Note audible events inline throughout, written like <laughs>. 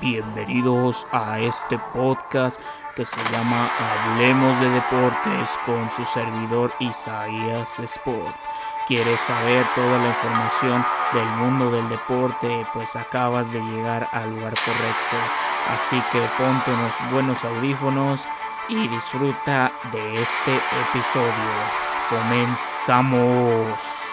Bienvenidos a este podcast que se llama Hablemos de Deportes con su servidor Isaías Sport. ¿Quieres saber toda la información del mundo del deporte? Pues acabas de llegar al lugar correcto. Así que ponte unos buenos audífonos y disfruta de este episodio. Comenzamos.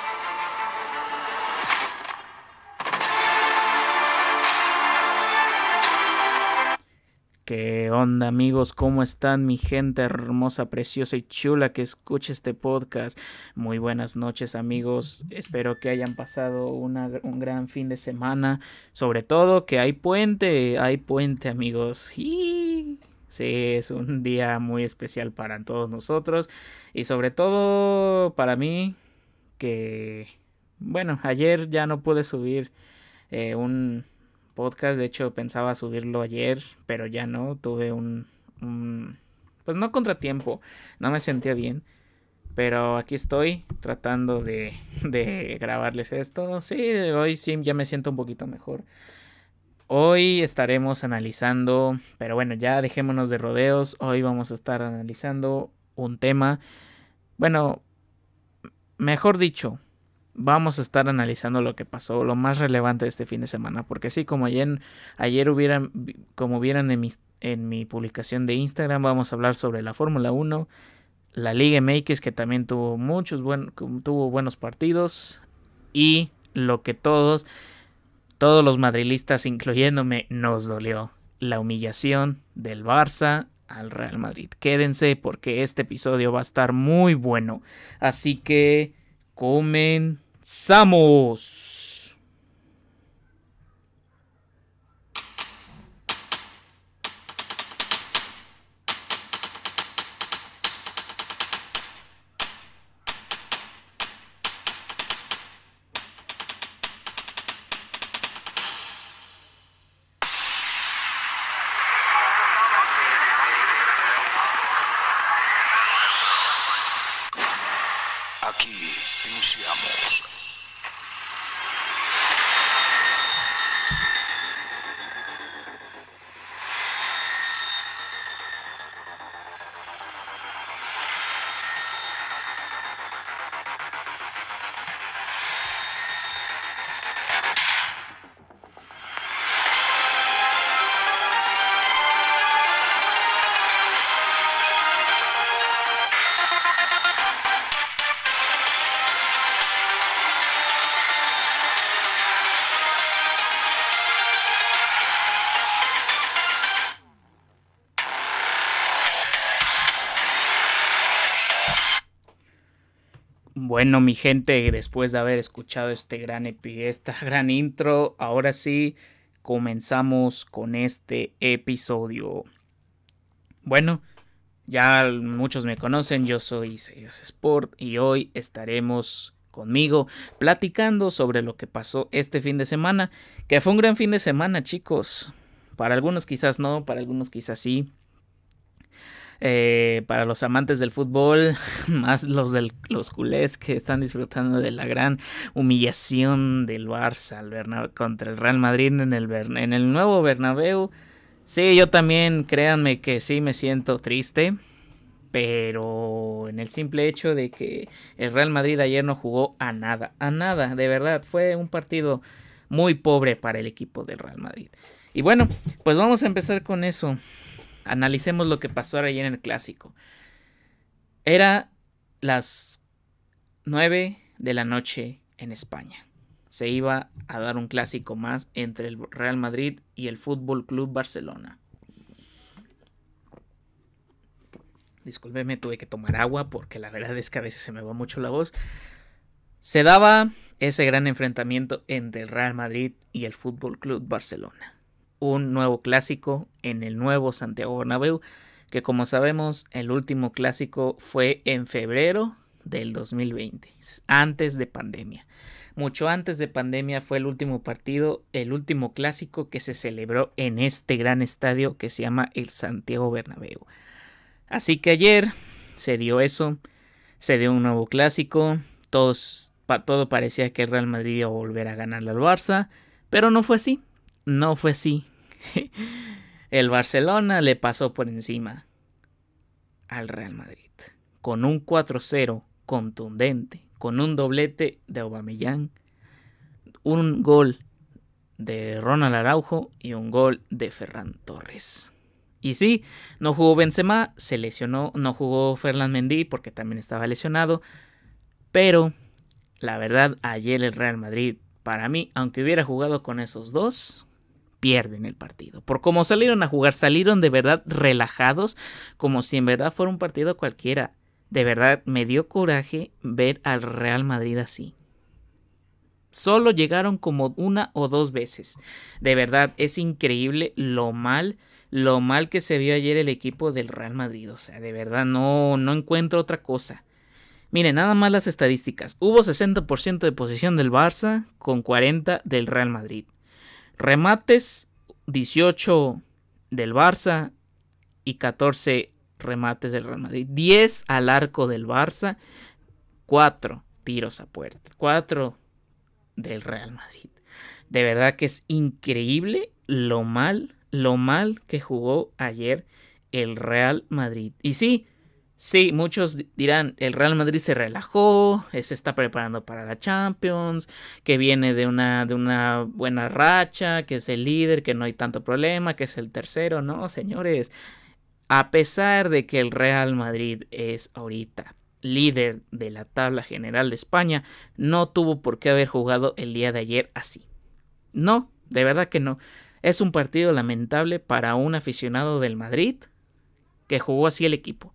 Onda amigos? ¿Cómo están mi gente hermosa, preciosa y chula que escucha este podcast? Muy buenas noches amigos, espero que hayan pasado un gran fin de semana, sobre todo que hay puente, hay puente amigos. Sí, es un día muy especial para todos nosotros y sobre todo para mí que, bueno, ayer ya no pude subir eh, un podcast. De hecho, pensaba subirlo ayer, pero ya no. Tuve un, pues no contratiempo. No me sentía bien. Pero aquí estoy tratando de, de grabarles esto. Sí, hoy sí ya me siento un poquito mejor. Hoy estaremos analizando, pero bueno, ya dejémonos de rodeos. Hoy vamos a estar analizando un tema. Bueno, mejor dicho, vamos a estar analizando lo que pasó, lo más relevante de este fin de semana, porque sí, como ayer, ayer hubieran, como vieran en mi, en mi publicación de Instagram, vamos a hablar sobre la Fórmula 1, la Liga MX que también tuvo muchos buen, tuvo buenos partidos y lo que todos, todos los madrilistas, incluyéndome, nos dolió, la humillación del Barça al Real Madrid. Quédense porque este episodio va a estar muy bueno, así que comenzamos. Bueno, mi gente, después de haber escuchado este gran epi, esta <laughs> gran intro, ahora sí comenzamos con este episodio. Bueno, ya muchos me conocen, yo soy Seyas Sport y hoy estaremos conmigo platicando sobre lo que pasó este fin de semana, que fue un gran fin de semana, chicos. Para algunos quizás no, para algunos quizás sí. Eh, para los amantes del fútbol, <laughs> más los del, los culés que están disfrutando de la gran humillación del Barça contra el Real Madrid en el, en el nuevo Bernabéu. Sí, yo también, créanme que sí me siento triste, pero en el simple hecho de que el Real Madrid ayer no jugó a nada, a nada, de verdad, fue un partido muy pobre para el equipo del Real Madrid. Y bueno, pues vamos a empezar con eso. Analicemos lo que pasó ayer en el clásico. Era las 9 de la noche en España. Se iba a dar un clásico más entre el Real Madrid y el Fútbol Club Barcelona. Discúlpeme, tuve que tomar agua porque la verdad es que a veces se me va mucho la voz. Se daba ese gran enfrentamiento entre el Real Madrid y el Fútbol Club Barcelona un nuevo clásico en el nuevo Santiago Bernabéu, que como sabemos el último clásico fue en febrero del 2020, antes de pandemia. Mucho antes de pandemia fue el último partido, el último clásico que se celebró en este gran estadio que se llama el Santiago Bernabéu. Así que ayer se dio eso, se dio un nuevo clásico, todos, todo parecía que el Real Madrid iba a volver a ganarle al Barça, pero no fue así, no fue así <laughs> el Barcelona le pasó por encima al Real Madrid con un 4-0 contundente, con un doblete de Aubameyang, un gol de Ronald Araujo y un gol de Ferran Torres. Y sí, no jugó Benzema, se lesionó, no jugó Ferland Mendy porque también estaba lesionado, pero la verdad ayer el Real Madrid para mí, aunque hubiera jugado con esos dos, pierden el partido. Por cómo salieron a jugar, salieron de verdad relajados, como si en verdad fuera un partido cualquiera. De verdad me dio coraje ver al Real Madrid así. Solo llegaron como una o dos veces. De verdad, es increíble lo mal, lo mal que se vio ayer el equipo del Real Madrid. O sea, de verdad, no, no encuentro otra cosa. Miren, nada más las estadísticas. Hubo 60% de posición del Barça con 40 del Real Madrid. Remates, 18 del Barça y 14 remates del Real Madrid. 10 al arco del Barça, 4 tiros a puerta. 4 del Real Madrid. De verdad que es increíble lo mal, lo mal que jugó ayer el Real Madrid. Y sí, sí, muchos dirán, el Real Madrid se relajó, se está preparando para la Champions, que viene de una, de una buena racha, que es el líder, que no hay tanto problema, que es el tercero. No, señores, a pesar de que el Real Madrid es ahorita líder de la tabla general de España, no tuvo por qué haber jugado el día de ayer así. No, de verdad que no. Es un partido lamentable para un aficionado del Madrid que jugó así el equipo.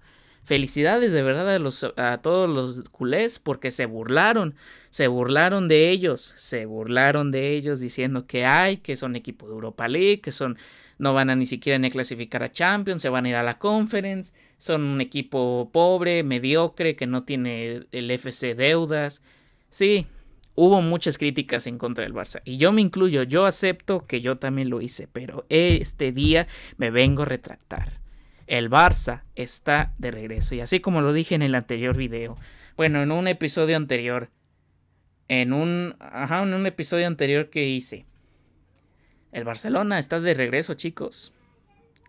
Felicidades de verdad a, todos los culés porque se burlaron, se burlaron de ellos, se burlaron de ellos diciendo que hay, que son equipo de Europa League, que son no van a ni siquiera ni clasificar a Champions, se van a ir a la Conference, son un equipo pobre, mediocre, que no tiene el FC deudas. Sí, hubo muchas críticas en contra del Barça y yo me incluyo, yo acepto que yo también lo hice, pero este día me vengo a retractar. El Barça está de regreso y así como lo dije en el anterior video, bueno, en un episodio anterior, en un, ajá, en un episodio anterior que hice, el Barcelona está de regreso, chicos.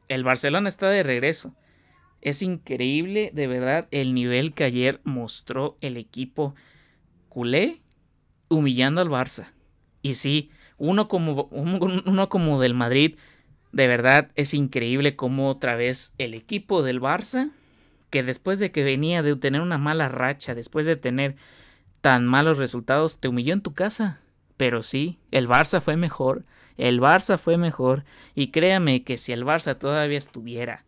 El Barcelona está de regreso. Es increíble, de verdad, el nivel que ayer mostró el equipo culé humillando al Barça. Y sí, uno como, uno como del Madrid, de verdad es increíble cómo otra vez el equipo del Barça, que después de que venía de tener una mala racha, después de tener tan malos resultados, te humilló en tu casa. Pero sí, el Barça fue mejor. El Barça fue mejor y créame que si el Barça todavía estuviera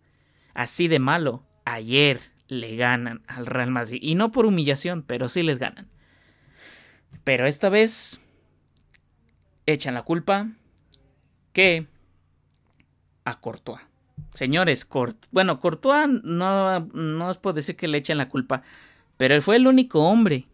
así de malo, ayer le ganan al Real Madrid. Y no por humillación, pero sí les ganan. Pero esta vez echan la culpa que a Courtois. Señores, bueno, Courtois no, no os puedo decir que le echen la culpa, pero él fue el único hombre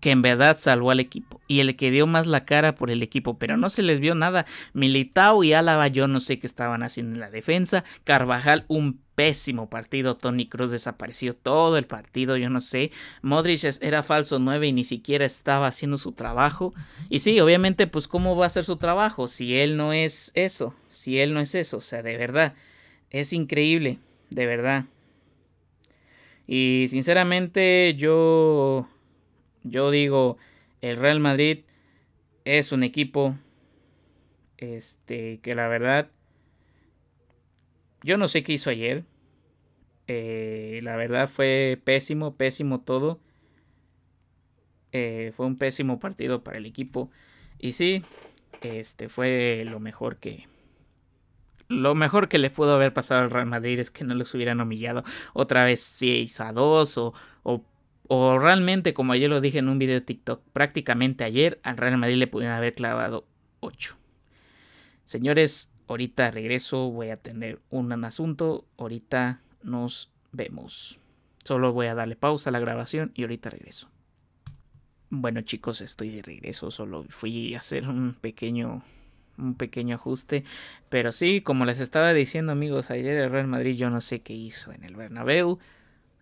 que en verdad salvó al equipo y el que dio más la cara por el equipo, pero no se les vio nada. Militao y Álava yo no sé qué estaban haciendo en la defensa. Carvajal un pésimo partido. Tony Cruz desapareció todo el partido, yo no sé. Modric era falso 9 y ni siquiera estaba haciendo su trabajo. Y sí, obviamente, pues cómo va a hacer su trabajo si él no es eso, si él no es eso, o sea, de verdad, es increíble, de verdad. Y sinceramente yo yo digo, el Real Madrid es un equipo este que la verdad yo no sé qué hizo ayer. Eh, la verdad fue pésimo, pésimo todo. Eh, fue un pésimo partido para el equipo. Y sí, este fue lo mejor que. Lo mejor que le pudo haber pasado al Real Madrid es que no los hubieran humillado otra vez 6 a 2 o, o o realmente, como ayer lo dije en un video de TikTok, prácticamente ayer al Real Madrid le pudieron haber clavado 8. Señores, ahorita regreso, voy a tener un asunto, ahorita nos vemos. Solo voy a darle pausa a la grabación y ahorita regreso. Bueno chicos, estoy de regreso, solo fui a hacer un pequeño un pequeño ajuste, pero sí, como les estaba diciendo amigos, ayer el Real Madrid yo no sé qué hizo en el Bernabéu,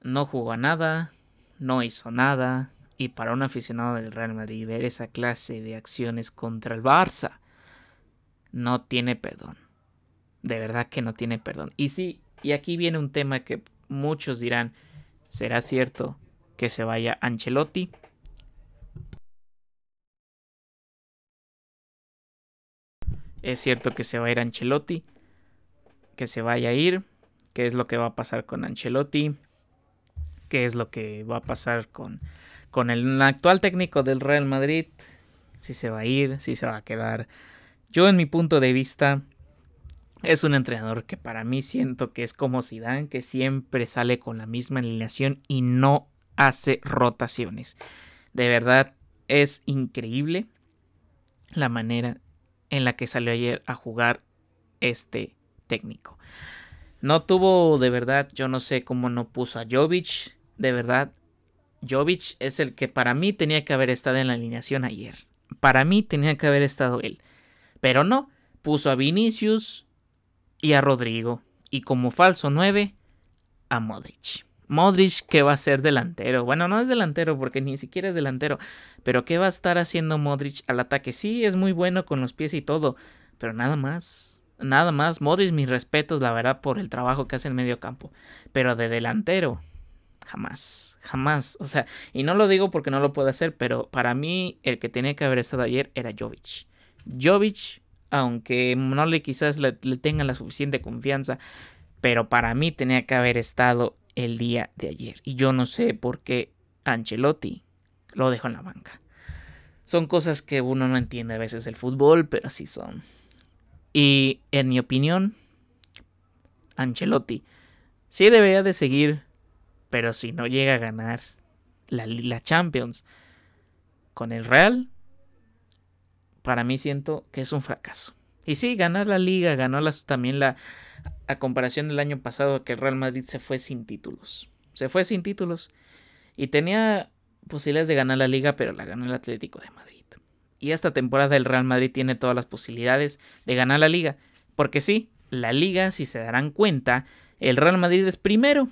no jugó a nada, no hizo nada, y para un aficionado del Real Madrid ver esa clase de acciones contra el Barça no tiene perdón. de verdad que no tiene perdón. Y sí, y aquí viene un tema que muchos dirán, ¿será cierto que se vaya Ancelotti? Es cierto que se va a ir Ancelotti, que se vaya a ir, qué es lo que va a pasar con Ancelotti, qué es lo que va a pasar con, con el actual técnico del Real Madrid, si se va a ir, si se va a quedar. Yo en mi punto de vista es un entrenador que para mí siento que es como Zidane, que siempre sale con la misma alineación y no hace rotaciones. De verdad es increíble la manera en la que salió ayer a jugar este técnico. No tuvo de verdad, yo no sé cómo no puso a Jovic, de verdad. Jovic es el que para mí tenía que haber estado en la alineación ayer. Para mí tenía que haber estado él. Pero no, puso a Vinicius y a Rodrigo. Y como falso 9, a Modric. Modric que va a ser delantero. Bueno, no es delantero porque ni siquiera es delantero. Pero ¿qué va a estar haciendo Modric al ataque? Sí, es muy bueno con los pies y todo. Pero nada más. Nada más. Modric, mis respetos, la verdad, por el trabajo que hace en medio campo. Pero de delantero, jamás. Jamás. O sea, y no lo digo porque no lo puedo hacer, pero para mí el que tenía que haber estado ayer era Jovic. Jovic, aunque no le quizás le, le tenga la suficiente confianza, pero para mí tenía que haber estado el día de ayer. Y yo no sé por qué Ancelotti lo dejó en la banca. Son cosas que uno no entiende a veces el fútbol, pero así son. Y en mi opinión, Ancelotti sí debería de seguir, pero si no llega a ganar la, la Champions con el Real, para mí siento que es un fracaso. Y sí, ganar la liga, ganó las, también la, a comparación del año pasado que el Real Madrid se fue sin títulos. Se fue sin títulos. Y tenía posibilidades de ganar la liga, pero la ganó el Atlético de Madrid. Y esta temporada el Real Madrid tiene todas las posibilidades de ganar la liga. Porque sí, la liga, si se darán cuenta, el Real Madrid es primero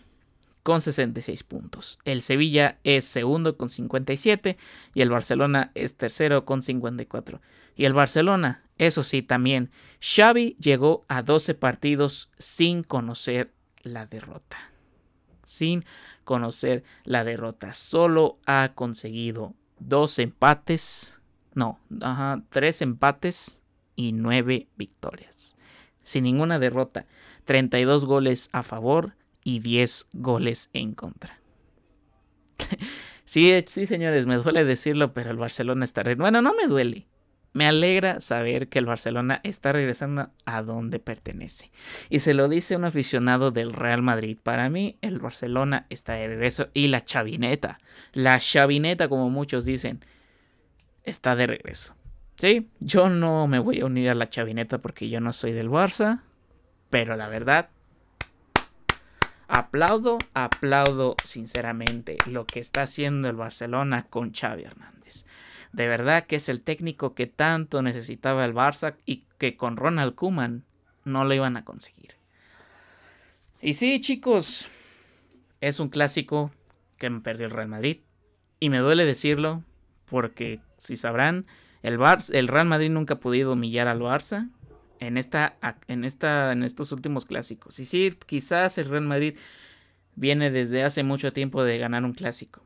con 66 puntos. El Sevilla es segundo con 57 y el Barcelona es tercero con 54. Y el Barcelona eso sí, también Xavi llegó a 12 partidos sin conocer la derrota. Sin conocer la derrota. Solo ha conseguido dos empates. No, ajá, tres empates y nueve victorias. Sin ninguna derrota. 32 goles a favor y 10 goles en contra. <laughs> sí, sí, señores, me duele decirlo, pero el Barcelona está... Bueno, no me duele. Me alegra saber que el Barcelona está regresando a donde pertenece. Y se lo dice un aficionado del Real Madrid. Para mí, el Barcelona está de regreso. Y la chavineta, la chavineta, como muchos dicen, está de regreso. Sí, yo no me voy a unir a la chavineta porque yo no soy del Barça. Pero la verdad, aplaudo, aplaudo sinceramente lo que está haciendo el Barcelona con Xavi Hernández. De verdad que es el técnico que tanto necesitaba el Barça y que con Ronald Kuman no lo iban a conseguir. Y sí, chicos, es un clásico que me perdió el Real Madrid. Y me duele decirlo porque, si sabrán, el, el Real Madrid nunca ha podido humillar al Barça en, esta, en, esta, en estos últimos clásicos. Y sí, quizás el Real Madrid viene desde hace mucho tiempo de ganar un clásico.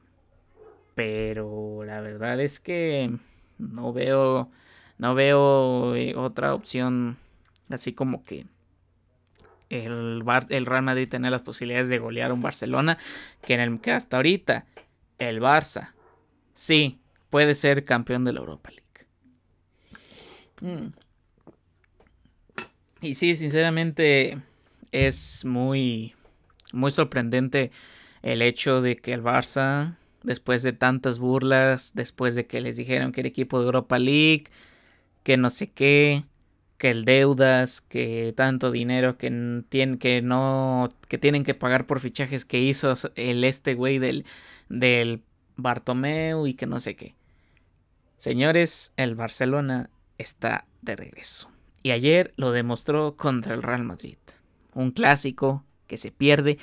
Pero la verdad es que no veo, no veo eh, otra opción así como que el, el Real Madrid tenga las posibilidades de golear a un Barcelona que en el que hasta ahorita el Barça sí puede ser campeón de la Europa League. Mm. Y sí, sinceramente es muy muy sorprendente el hecho de que el Barça después de tantas burlas, después de que les dijeron que era equipo de Europa League, que no sé qué, que el deudas, que tanto dinero que tienen que no que tienen que pagar por fichajes que hizo el este güey del del Bartomeu y que no sé qué. Señores, el Barcelona está de regreso. Y ayer lo demostró contra el Real Madrid. Un clásico que se pierde,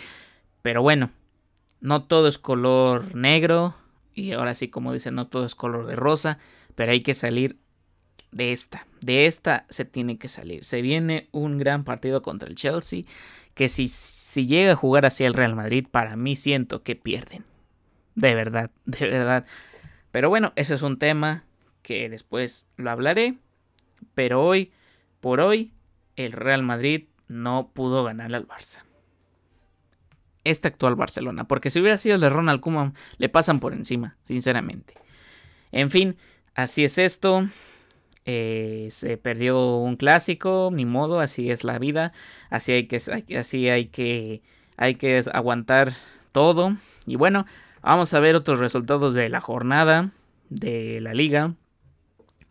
pero bueno, no todo es color negro y ahora sí como dicen no todo es color de rosa, pero hay que salir de esta, de esta se tiene que salir. Se viene un gran partido contra el Chelsea, que si, si llega a jugar así el Real Madrid, para mí siento que pierden. De verdad, de verdad. Pero bueno, ese es un tema que después lo hablaré. Pero hoy, por hoy, el Real Madrid no pudo ganar al Barça. Este actual Barcelona. Porque si hubiera sido el de Ronald Koeman, le pasan por encima, sinceramente. En fin, así es esto. Eh, se perdió un clásico, ni modo, así es la vida. Así hay que, así hay que, hay que aguantar todo. Y bueno, vamos a ver otros resultados de la jornada de la liga.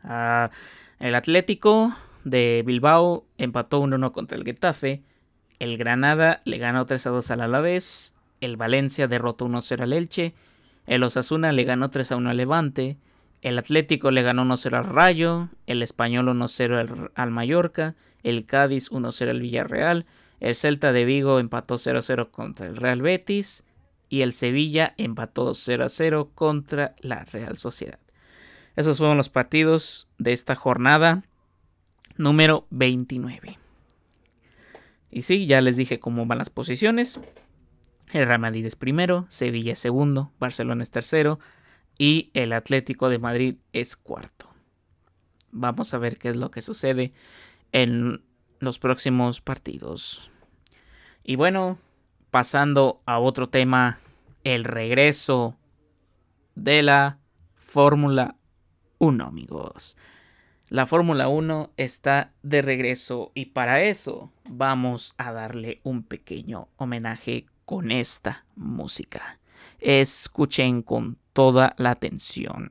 Ah, el Atlético de Bilbao empató 1-1 contra el Getafe. El Granada le ganó 3-2 al Alavés. El Valencia derrotó 1-0 al Elche. El Osasuna le ganó 3-1 al Levante. El Atlético le ganó 1-0 al Rayo. El Español 1-0 al, Mallorca. El Cádiz 1-0 al Villarreal. El Celta de Vigo empató 0-0 contra el Real Betis. Y el Sevilla empató 0-0 contra la Real Sociedad. Esos fueron los partidos de esta jornada número 29. Y sí, ya les dije cómo van las posiciones. El Real Madrid es primero, Sevilla es segundo, Barcelona es tercero y el Atlético de Madrid es cuarto. Vamos a ver qué es lo que sucede en los próximos partidos. Y bueno, pasando a otro tema, el regreso de la Fórmula 1, amigos. La Fórmula 1 está de regreso y para eso vamos a darle un pequeño homenaje con esta música. Escuchen con toda la atención.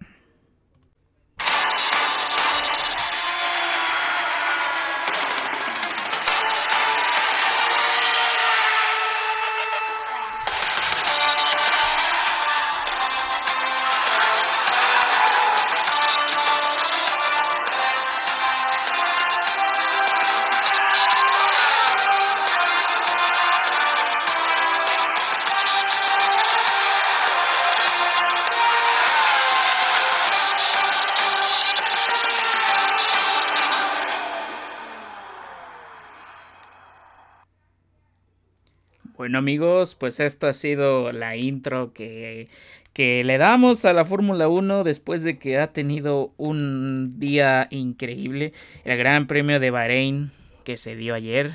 Bueno amigos, pues esto ha sido la intro que, que le damos a la Fórmula 1 después de que ha tenido un día increíble. El Gran Premio de Bahrein que se dio ayer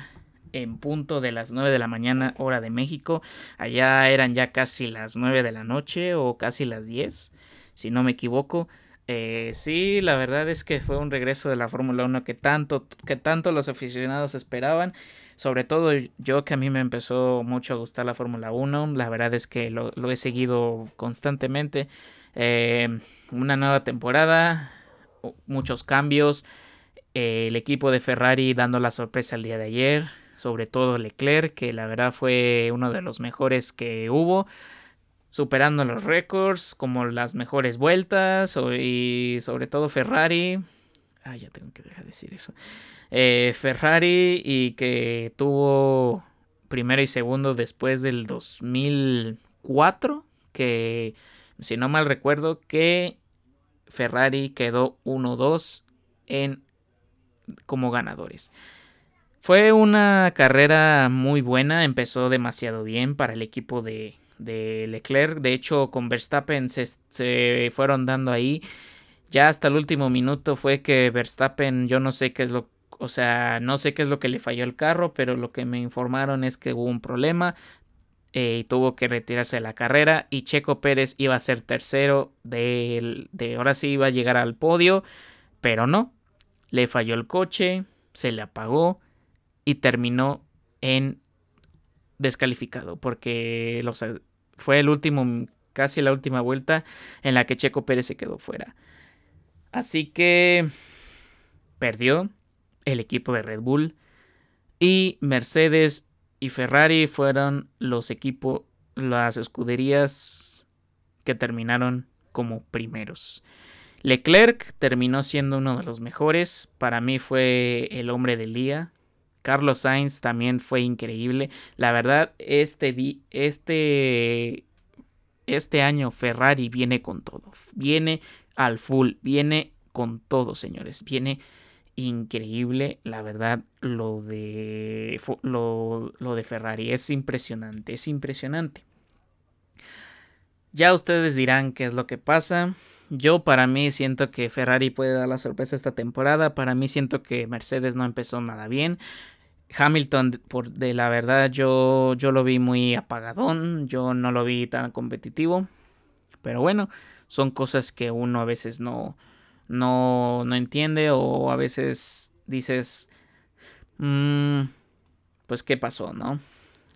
en punto de las 9 de la mañana hora de México. Allá eran ya casi las 9 de la noche o casi las 10, si no me equivoco. Eh, sí, la verdad es que fue un regreso de la Fórmula 1 que tanto, que tanto los aficionados esperaban sobre todo yo que a mí me empezó mucho a gustar la Fórmula 1, la verdad es que lo, he seguido constantemente. Eh, una nueva temporada, muchos cambios, eh, el equipo de Ferrari dando la sorpresa el día de ayer, sobre todo Leclerc, que la verdad fue uno de los mejores que hubo superando los récords, como las mejores vueltas, y sobre todo Ferrari. Ah, ya tengo que dejar de decir eso. Eh, Ferrari y que tuvo primero y segundo después del 2004, que si no mal recuerdo que Ferrari quedó 1-2 en como ganadores. Fue una carrera muy buena, empezó demasiado bien para el equipo de, de Leclerc. De hecho, con Verstappen se, se, fueron dando ahí. Ya hasta el último minuto fue que Verstappen, yo no sé qué es lo o sea, no sé qué es lo que le falló al carro, pero lo que me informaron es que hubo un problema eh, y tuvo que retirarse de la carrera y Checo Pérez iba a ser tercero de, de ahora sí iba a llegar al podio, pero no, le falló el coche, se le apagó y terminó en descalificado porque fue el último casi la última vuelta en la que Checo Pérez se quedó fuera. Así que perdió el equipo de Red Bull. Y Mercedes y Ferrari fueron los equipos, las escuderías que terminaron como primeros. Leclerc terminó siendo uno de los mejores. Para mí fue el hombre del día. Carlos Sainz también fue increíble. La verdad, este, este, este año Ferrari viene con todo. Viene al full. Viene con todo, señores. Viene increíble, la verdad, lo de, lo, lo de Ferrari. Es impresionante, es impresionante. Ya ustedes dirán qué es lo que pasa. Yo para mí siento que Ferrari puede dar la sorpresa esta temporada. Para mí siento que Mercedes no empezó nada bien. Hamilton, por de la verdad, yo, yo lo vi muy apagadón. Yo no lo vi tan competitivo. Pero bueno, son cosas que uno a veces no, no, no entiende. O a veces dices. Mm, pues qué pasó, ¿no?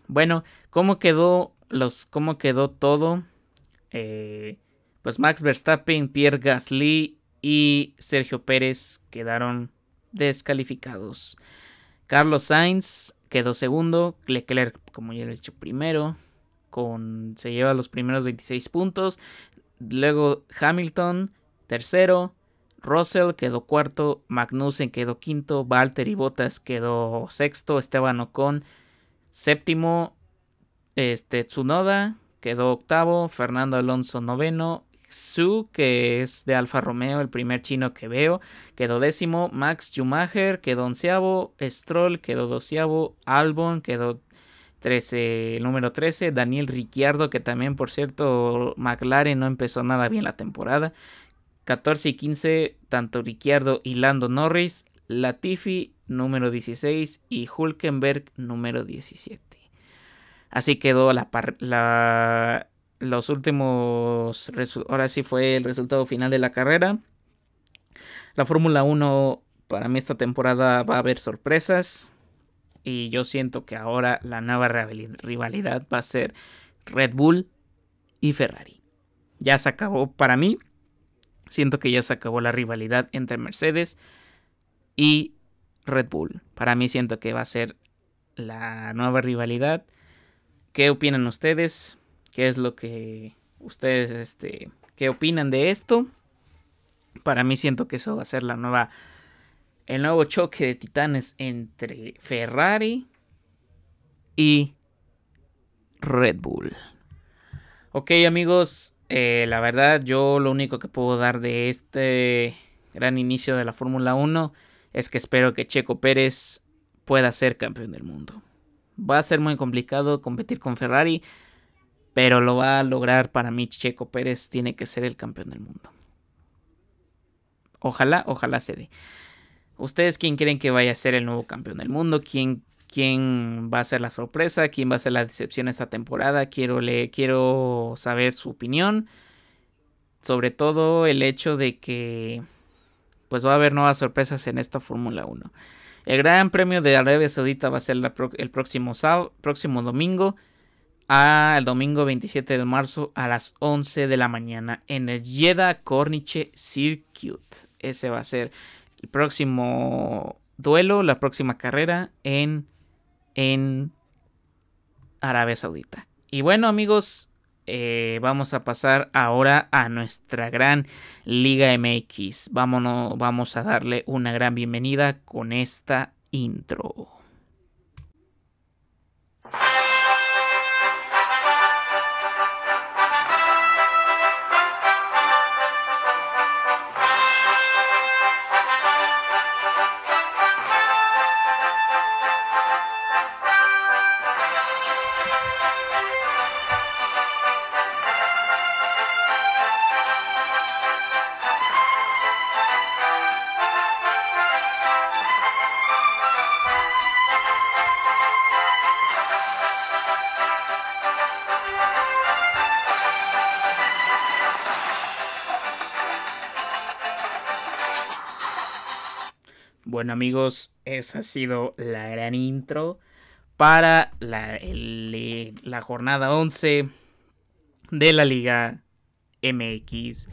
Bueno, ¿cómo quedó los. cómo quedó todo? Eh, pues Max Verstappen, Pierre Gasly y Sergio Pérez quedaron descalificados. Carlos Sainz quedó segundo, Leclerc, como ya les he dicho, primero, con, se lleva los primeros 26 puntos. Luego Hamilton, tercero. Russell quedó cuarto, Magnussen quedó quinto, Valtteri Bottas quedó sexto, Esteban Ocon séptimo, este, Tsunoda quedó octavo, Fernando Alonso noveno, Su, que es de Alfa Romeo, el primer chino que veo, quedó décimo, Max Schumacher quedó onceavo, Stroll quedó doceavo, Albon quedó 13, el número 13, Daniel Ricciardo, que también por cierto McLaren no empezó nada bien la temporada, 14 y 15, tanto Ricciardo y Lando Norris, Latifi número 16 y Hulkenberg número 17. Así quedó la, la los últimos. Ahora sí fue el resultado final de la carrera. La Fórmula 1 para mí esta temporada va a haber sorpresas. Y yo siento que ahora la nueva rivalidad va a ser Red Bull y Ferrari. Ya se acabó para mí. Siento que ya se acabó la rivalidad entre Mercedes y Red Bull. Para mí siento que va a ser la nueva rivalidad. ¿Qué opinan ustedes? ¿Qué es lo que ustedes, este, qué opinan de esto? Para mí siento que eso va a ser la nueva, el nuevo choque de titanes entre Ferrari y Red Bull. Ok amigos, eh, la verdad yo lo único que puedo dar de este gran inicio de la Fórmula 1 es que espero que Checo Pérez pueda ser campeón del mundo. Va a ser muy complicado competir con Ferrari, pero lo va a lograr para mí. Checo Pérez tiene que ser el campeón del mundo. Ojalá, ojalá se dé. ¿Ustedes quién creen que vaya a ser el nuevo campeón del mundo? ¿Quién, quién va a ser la sorpresa? ¿Quién va a ser la decepción esta temporada? Quiero, le, quiero saber su opinión. Sobre todo el hecho de que pues va a haber nuevas sorpresas en esta Fórmula 1. El Gran Premio de Arabia Saudita va a ser el próximo, próximo domingo, el domingo 27 de marzo a las 11 de la mañana en el Jeddah Corniche Circuit. Ese va a ser el próximo duelo, la próxima carrera en, en Arabia Saudita. Y bueno amigos, eh, vamos a pasar ahora a nuestra gran Liga MX. Vámonos, vamos a darle una gran bienvenida con esta intro. Bueno amigos, esa ha sido la gran intro para la, la jornada 11 de la Liga MX.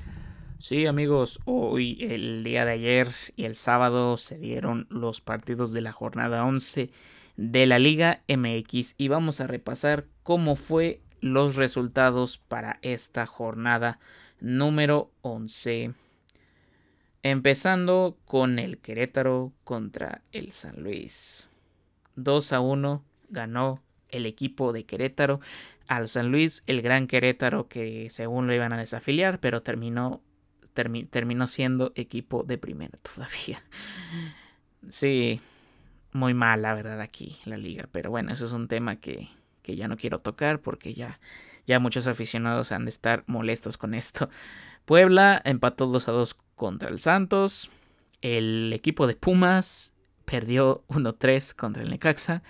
Sí amigos, hoy, el día de ayer y el sábado se dieron los partidos de la jornada 11 de la Liga MX y vamos a repasar cómo fue los resultados para esta jornada número 11. Empezando con el Querétaro contra el San Luis. 2 a 1 ganó el equipo de Querétaro al San Luis, el gran Querétaro que según lo iban a desafiliar, pero terminó, terminó siendo equipo de primera <laughs> todavía. Sí, muy mal, la verdad, aquí la liga. Pero bueno, eso es un tema que, que ya no quiero tocar porque ya, ya muchos aficionados han de estar molestos con esto. Puebla empató 2 a 2 contra el Santos. El equipo de Pumas perdió 1-3 contra el Necaxa.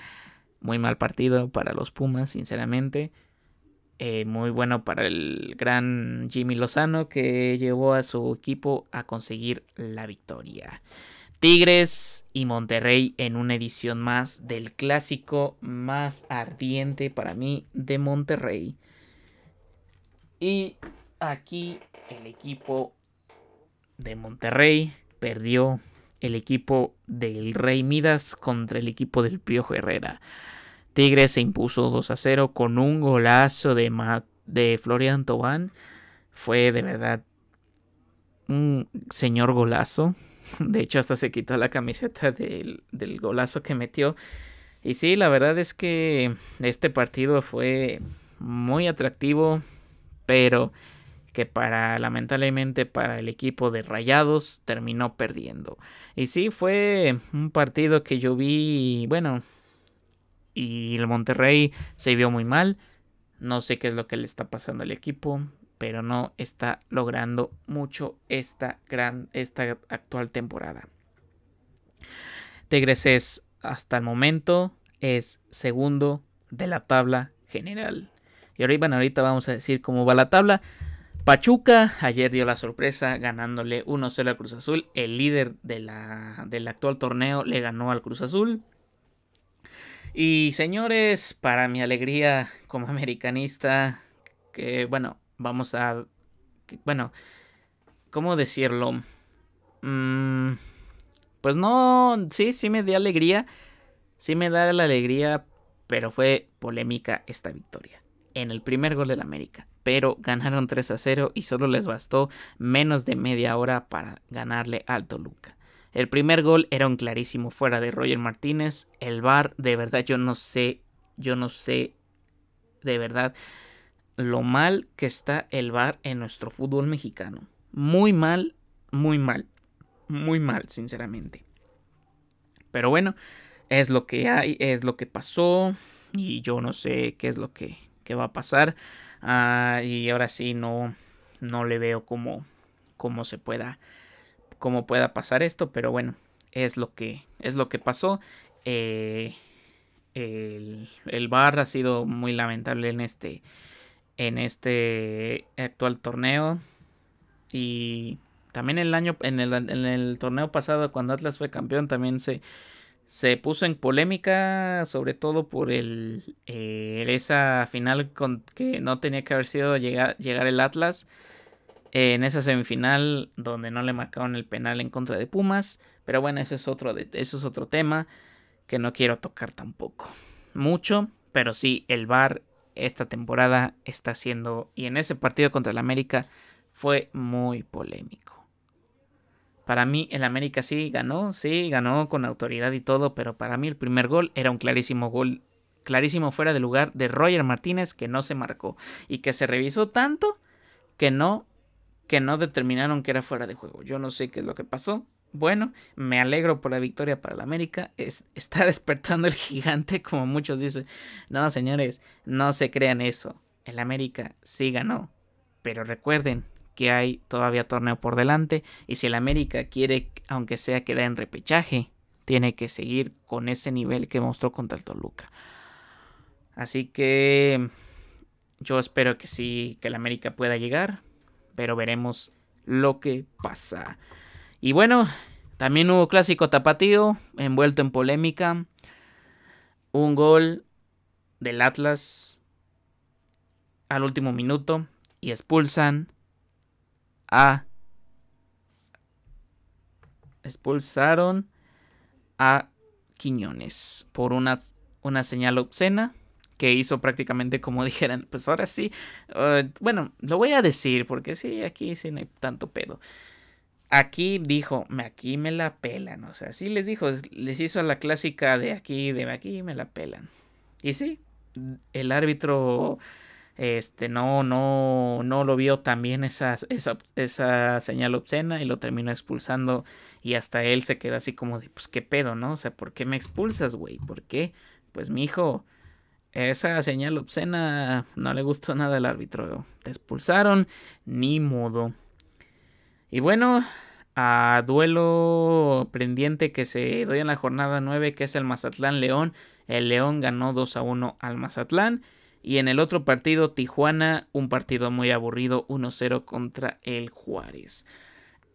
Muy mal partido para los Pumas, sinceramente. Eh, muy bueno para el gran Jimmy Lozano que llevó a su equipo a conseguir la victoria. Tigres y Monterrey en una edición más del clásico más ardiente para mí de Monterrey. Y aquí el equipo de Monterrey perdió el equipo del Rey Midas contra el equipo del Piojo Herrera. Tigres se impuso 2 a 0 con un golazo de, de Florian Tobán. Fue de verdad un señor golazo. De hecho, hasta se quitó la camiseta del, del golazo que metió. Y sí, la verdad es que este partido fue muy atractivo, pero que para lamentablemente para el equipo de Rayados terminó perdiendo. Y sí, fue un partido que yo vi, bueno, y el Monterrey se vio muy mal. No sé qué es lo que le está pasando al equipo, pero no está logrando mucho esta gran esta actual temporada. Tigres es hasta el momento es segundo de la tabla general. Y ahora, ahorita vamos a decir cómo va la tabla. Pachuca ayer dio la sorpresa ganándole 1-0 al Cruz Azul. El líder de la, del actual torneo le ganó al Cruz Azul. Y señores, para mi alegría como americanista, que bueno, vamos a... bueno, ¿cómo decirlo? Mm, pues no, sí, sí me dio alegría. Sí me da la alegría, pero fue polémica esta victoria. En el primer gol del América pero ganaron 3 a 0 y solo les bastó menos de media hora para ganarle al Toluca. El primer gol era un clarísimo fuera de Roger Martínez. El VAR, de verdad, yo no sé, yo no sé de verdad lo mal que está el VAR en nuestro fútbol mexicano. Muy mal, muy mal, muy mal, sinceramente. Pero bueno, es lo que hay, es lo que pasó y yo no sé qué es lo que, que va a pasar. Ah, y ahora sí no, no le veo cómo, cómo se pueda, cómo pueda pasar esto, pero bueno, es lo que, es lo que pasó. Eh, el, el bar ha sido muy lamentable en este, en este actual torneo. Y también el año, en el, en el torneo pasado, cuando Atlas fue campeón, también se, se puso en polémica, sobre todo por el eh, esa final con que no tenía que haber sido llegar, llegar el Atlas en esa semifinal donde no le marcaron el penal en contra de Pumas, pero bueno, ese es otro de, eso es otro tema que no quiero tocar tampoco mucho, pero sí el VAR esta temporada está siendo y en ese partido contra el América fue muy polémico. Para mí el América sí ganó, sí, ganó con autoridad y todo, pero para mí el primer gol era un clarísimo gol, clarísimo fuera de lugar de Roger Martínez que no se marcó y que se revisó tanto que no que no determinaron que era fuera de juego. Yo no sé qué es lo que pasó. Bueno, me alegro por la victoria para el América. está <laughs> despertando el gigante, como muchos dicen. No, señores, no se crean eso. El América sí ganó. Pero recuerden, que hay todavía torneo por delante y si el América quiere, aunque sea quedar en repechaje, tiene que seguir con ese nivel que mostró contra el Toluca. Así que yo espero que sí, que el América pueda llegar, pero veremos lo que pasa. Y bueno, también hubo clásico tapatío, envuelto en polémica. Un gol del Atlas al último minuto y expulsan a expulsaron a Quiñones por una, una señal obscena que hizo prácticamente como <laughs> dijeran, pues ahora sí, uh, bueno, lo voy a decir porque sí, aquí sí no hay tanto pedo. Aquí dijo, aquí me la pelan, o sea, sí les dijo, les hizo la clásica de aquí, de aquí me la pelan. Y sí, el árbitro este no, no, no lo vio también esa, esa, esa señal obscena y lo terminó expulsando y hasta él se queda así como de, pues qué pedo, ¿no? O sea, ¿por qué me expulsas, güey? ¿Por qué? Pues mi hijo, esa señal obscena no le gustó nada al árbitro. Te expulsaron, ni modo. Y bueno, a duelo pendiente que se dio en la jornada 9, que es el Mazatlán León. El León ganó 2 a 1 al Mazatlán. Y en el otro partido, Tijuana, un partido muy aburrido, 1-0 contra el Juárez.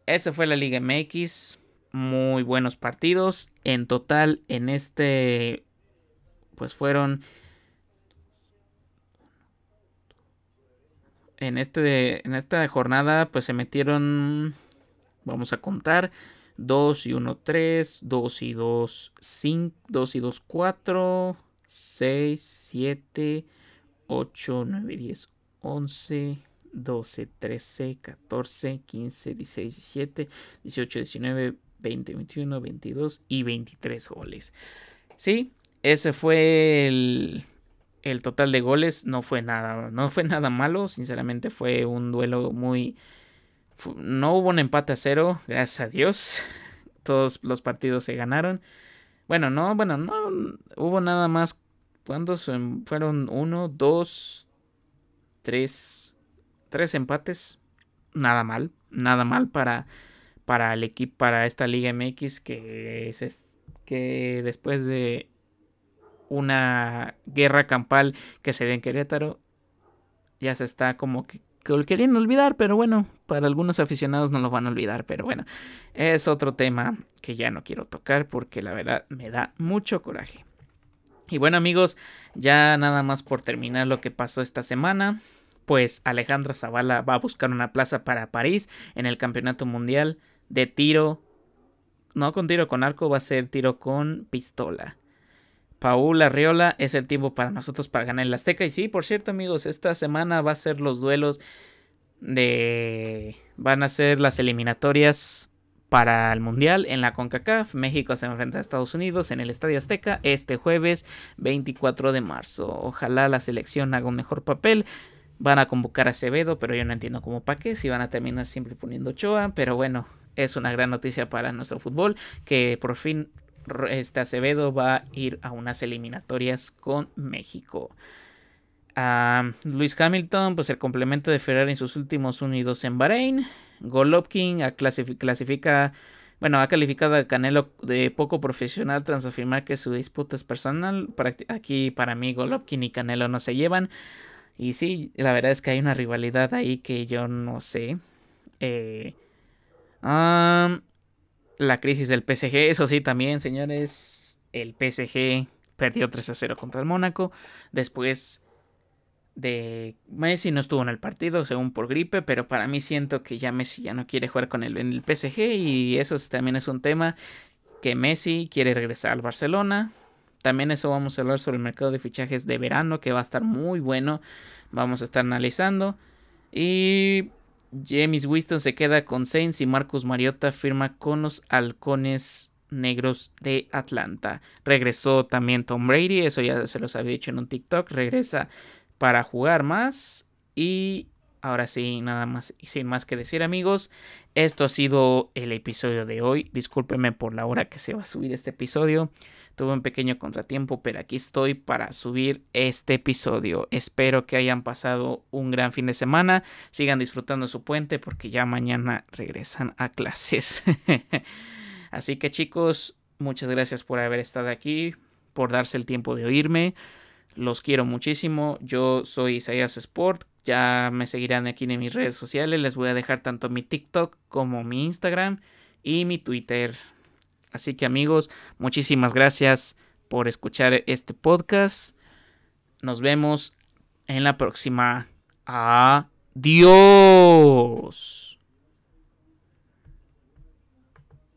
Esa fue la Liga MX. Muy buenos partidos. En total, en este, pues fueron... En, este, en esta jornada, pues se metieron, vamos a contar, 2 y 1, 3, 2 y 2, 5, 2 y 2, 4, 6, 7, 8, 9, 10, 11, 12, 13, 14, 15, 16, 17, 18, 19, 20, 21, 22 y 23 goles. Sí, ese fue el, el total de goles. No fue nada, no fue nada malo. Sinceramente fue un duelo muy... No hubo un empate a cero, gracias a Dios. <laughs> Todos los partidos se ganaron. Bueno, no, bueno, no hubo nada más ¿Cuántos fueron? Uno, dos, tres, tres empates. Nada mal, nada mal para, para el equipo, para esta Liga MX que es que después de una guerra campal que se dio en Querétaro, ya se está como que, que queriendo olvidar, pero bueno, para algunos aficionados no lo van a olvidar, pero bueno, es otro tema que ya no quiero tocar porque la verdad me da mucho coraje. Y bueno amigos, ya nada más por terminar lo que pasó esta semana, pues Alejandra Zavala va a buscar una plaza para París en el Campeonato Mundial de tiro, no con tiro con arco, va a ser tiro con pistola. Paul Arriola es el tiempo para nosotros para ganar el Azteca. Y sí, por cierto amigos, esta semana va a ser los duelos de... van a ser las eliminatorias para el Mundial en la CONCACAF. México se enfrenta a Estados Unidos en el Estadio Azteca este jueves 24 de marzo. Ojalá la selección haga un mejor papel. Van a convocar a Acevedo, pero yo no entiendo cómo para qué, si van a terminar siempre poniendo Ochoa, pero bueno, es una gran noticia para nuestro fútbol que por fin este Acevedo va a ir a unas eliminatorias con México. a Luis Hamilton, pues el complemento de Ferrari en sus últimos unidos en Bahrein. Golovkin clasifica, bueno, ha calificado a Canelo de poco profesional tras afirmar que su disputa es personal. Aquí para mí Golovkin y Canelo no se llevan. Y sí, la verdad es que hay una rivalidad ahí que yo no sé. Eh, la crisis del PSG, eso sí, también, señores. El PSG perdió 3 a 0 contra el Mónaco. Después de Messi no estuvo en el partido, según por gripe, pero para mí siento que ya Messi ya no quiere jugar con él en el PSG y eso también es un tema que Messi quiere regresar al Barcelona. También eso vamos a hablar sobre el mercado de fichajes de verano que va a estar muy bueno. Vamos a estar analizando. Y James Winston se queda con Saints y Marcus Mariota firma con los halcones negros de Atlanta. Regresó también Tom Brady, eso ya se los había dicho en un TikTok. Regresa para jugar más. Y ahora sí, nada más y sin más que decir amigos, esto ha sido el episodio de hoy. Discúlpenme por la hora que se va a subir este episodio. Tuve un pequeño contratiempo, pero aquí estoy para subir este episodio. Espero que hayan pasado un gran fin de semana. Sigan disfrutando su puente porque ya mañana regresan a clases. <laughs> Así que chicos, muchas gracias por haber estado aquí, por darse el tiempo de oírme. Los quiero muchísimo. Yo soy Isaías Sport. Ya me seguirán aquí en mis redes sociales. Les voy a dejar tanto mi TikTok como mi Instagram y mi Twitter. Así que amigos, muchísimas gracias por escuchar este podcast. Nos vemos en la próxima. Adiós.